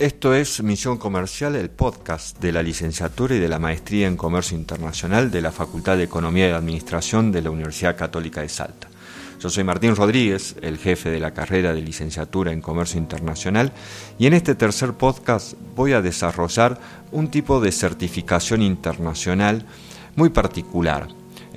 Esto es Misión Comercial, el podcast de la licenciatura y de la maestría en Comercio Internacional de la Facultad de Economía y Administración de la Universidad Católica de Salta. Yo soy Martín Rodríguez, el jefe de la carrera de licenciatura en Comercio Internacional, y en este tercer podcast voy a desarrollar un tipo de certificación internacional muy particular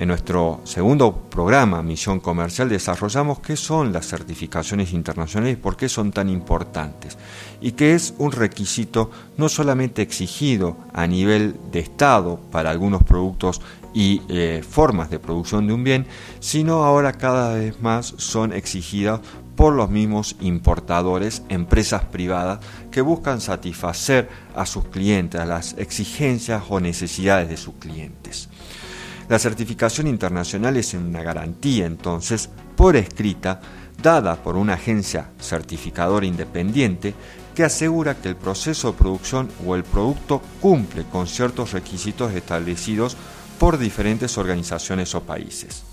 en nuestro segundo programa, Misión Comercial, desarrollamos qué son las certificaciones internacionales y por qué son tan importantes. Y que es un requisito no solamente exigido a nivel de Estado para algunos productos y eh, formas de producción de un bien, sino ahora cada vez más son exigidas por los mismos importadores, empresas privadas que buscan satisfacer a sus clientes, a las exigencias o necesidades de sus clientes. La certificación internacional es una garantía entonces por escrita dada por una agencia certificadora independiente que asegura que el proceso de producción o el producto cumple con ciertos requisitos establecidos por diferentes organizaciones o países.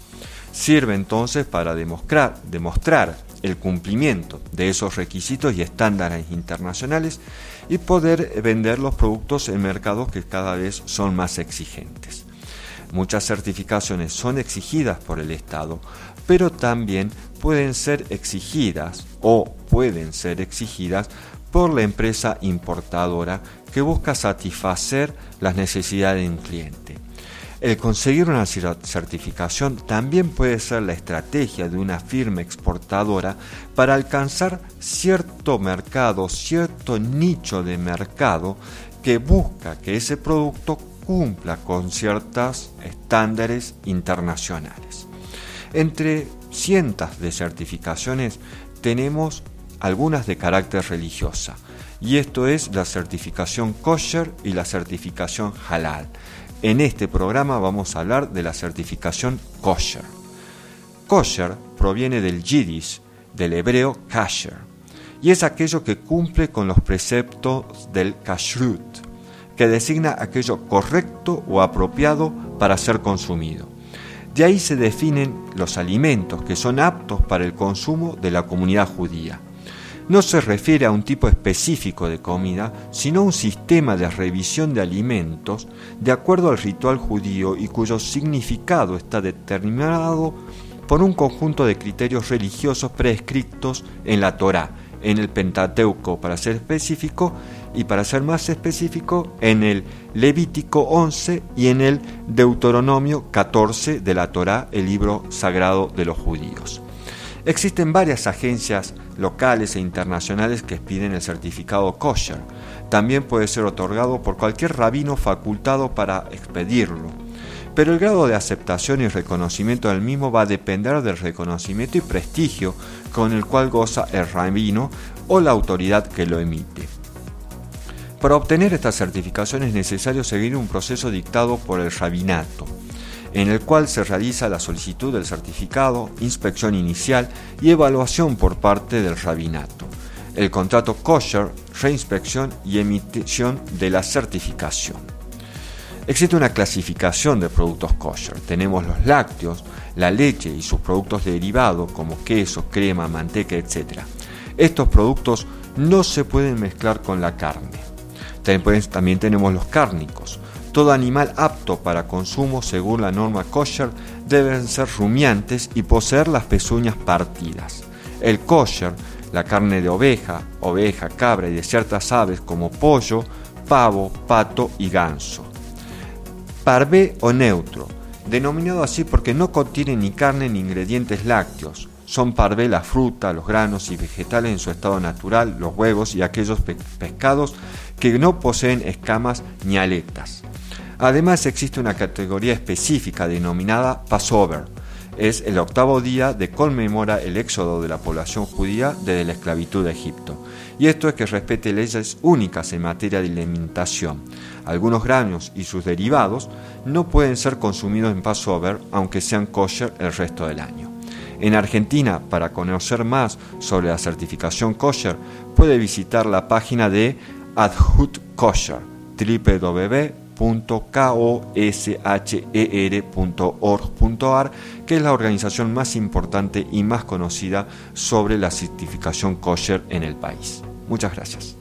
Sirve entonces para demostrar, demostrar el cumplimiento de esos requisitos y estándares internacionales y poder vender los productos en mercados que cada vez son más exigentes. Muchas certificaciones son exigidas por el Estado, pero también pueden ser exigidas o pueden ser exigidas por la empresa importadora que busca satisfacer las necesidades de un cliente. El conseguir una certificación también puede ser la estrategia de una firma exportadora para alcanzar cierto mercado, cierto nicho de mercado que busca que ese producto cumpla con ciertos estándares internacionales. Entre cientos de certificaciones tenemos algunas de carácter religiosa, y esto es la certificación kosher y la certificación halal. En este programa vamos a hablar de la certificación kosher. Kosher proviene del yiddish, del hebreo kasher, y es aquello que cumple con los preceptos del kashrut, que designa aquello correcto o apropiado para ser consumido. De ahí se definen los alimentos que son aptos para el consumo de la comunidad judía. No se refiere a un tipo específico de comida, sino a un sistema de revisión de alimentos de acuerdo al ritual judío y cuyo significado está determinado por un conjunto de criterios religiosos prescritos en la Torá, en el Pentateuco para ser específico y para ser más específico en el Levítico 11 y en el Deuteronomio 14 de la Torá, el libro sagrado de los judíos. Existen varias agencias locales e internacionales que piden el certificado kosher. También puede ser otorgado por cualquier rabino facultado para expedirlo pero el grado de aceptación y reconocimiento del mismo va a depender del reconocimiento y prestigio con el cual goza el rabino o la autoridad que lo emite. Para obtener esta certificación es necesario seguir un proceso dictado por el rabinato, en el cual se realiza la solicitud del certificado, inspección inicial y evaluación por parte del rabinato, el contrato kosher, reinspección y emisión de la certificación. Existe una clasificación de productos kosher. Tenemos los lácteos, la leche y sus productos derivados como queso, crema, manteca, etc. Estos productos no se pueden mezclar con la carne. También tenemos los cárnicos. Todo animal apto para consumo según la norma kosher deben ser rumiantes y poseer las pezuñas partidas. El kosher, la carne de oveja, oveja, cabra y de ciertas aves como pollo, pavo, pato y ganso parvé o neutro, denominado así porque no contiene ni carne ni ingredientes lácteos. Son parvé la fruta, los granos y vegetales en su estado natural, los huevos y aquellos pescados que no poseen escamas ni aletas. Además existe una categoría específica denominada Passover. Es el octavo día de conmemora el éxodo de la población judía desde la esclavitud de Egipto. Y esto es que respete leyes únicas en materia de alimentación algunos granos y sus derivados no pueden ser consumidos en Passover aunque sean kosher el resto del año. En Argentina, para conocer más sobre la certificación kosher, puede visitar la página de Adhut Kosher, www.kosher.org.ar, que es la organización más importante y más conocida sobre la certificación kosher en el país. Muchas gracias.